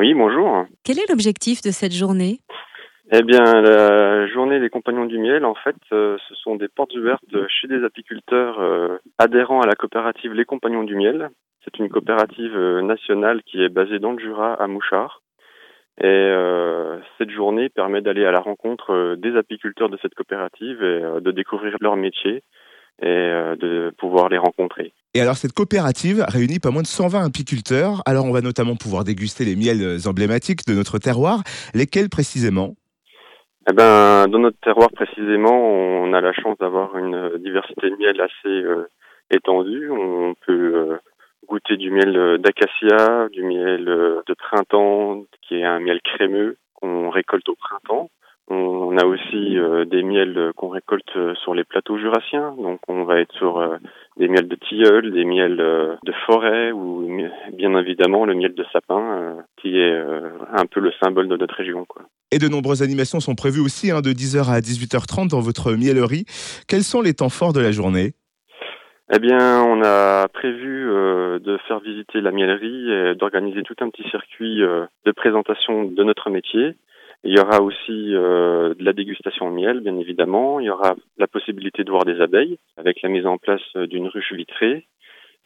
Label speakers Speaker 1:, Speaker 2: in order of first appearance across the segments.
Speaker 1: Oui, bonjour.
Speaker 2: Quel est l'objectif de cette journée?
Speaker 1: Eh bien, la journée des compagnons du miel, en fait, euh, ce sont des portes ouvertes chez des apiculteurs euh, adhérents à la coopérative Les Compagnons du Miel. C'est une coopérative euh, nationale qui est basée dans le Jura, à Mouchard. Et euh, cette journée permet d'aller à la rencontre des apiculteurs de cette coopérative et de découvrir leur métier et euh, de pouvoir les rencontrer.
Speaker 3: Et alors cette coopérative réunit pas moins de 120 apiculteurs. Alors on va notamment pouvoir déguster les miels emblématiques de notre terroir. Lesquels précisément?
Speaker 1: Eh ben, dans notre terroir précisément, on a la chance d'avoir une diversité de miel assez euh, étendue. On peut euh, goûter du miel d'acacia, du miel de printemps, qui est un miel crémeux qu'on récolte au printemps. On a aussi euh, des miels qu'on récolte euh, sur les plateaux jurassiens, donc on va être sur euh, des miels de tilleul, des miels de forêt ou bien évidemment le miel de sapin, qui est un peu le symbole de notre région. Quoi.
Speaker 3: Et de nombreuses animations sont prévues aussi, hein, de 10h à 18h30 dans votre miellerie. Quels sont les temps forts de la journée?
Speaker 1: Eh bien, on a prévu euh, de faire visiter la miellerie et d'organiser tout un petit circuit euh, de présentation de notre métier. Il y aura aussi euh, de la dégustation au miel, bien évidemment. Il y aura la possibilité de voir des abeilles avec la mise en place euh, d'une ruche vitrée.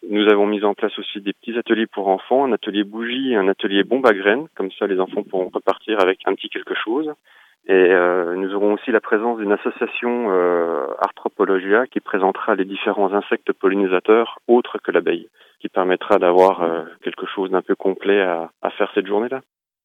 Speaker 1: Nous avons mis en place aussi des petits ateliers pour enfants, un atelier bougie et un atelier bombe à graines. Comme ça, les enfants pourront repartir avec un petit quelque chose. Et euh, nous aurons aussi la présence d'une association euh, Arthropologia qui présentera les différents insectes pollinisateurs autres que l'abeille, qui permettra d'avoir euh, quelque chose d'un peu complet à, à faire cette journée-là.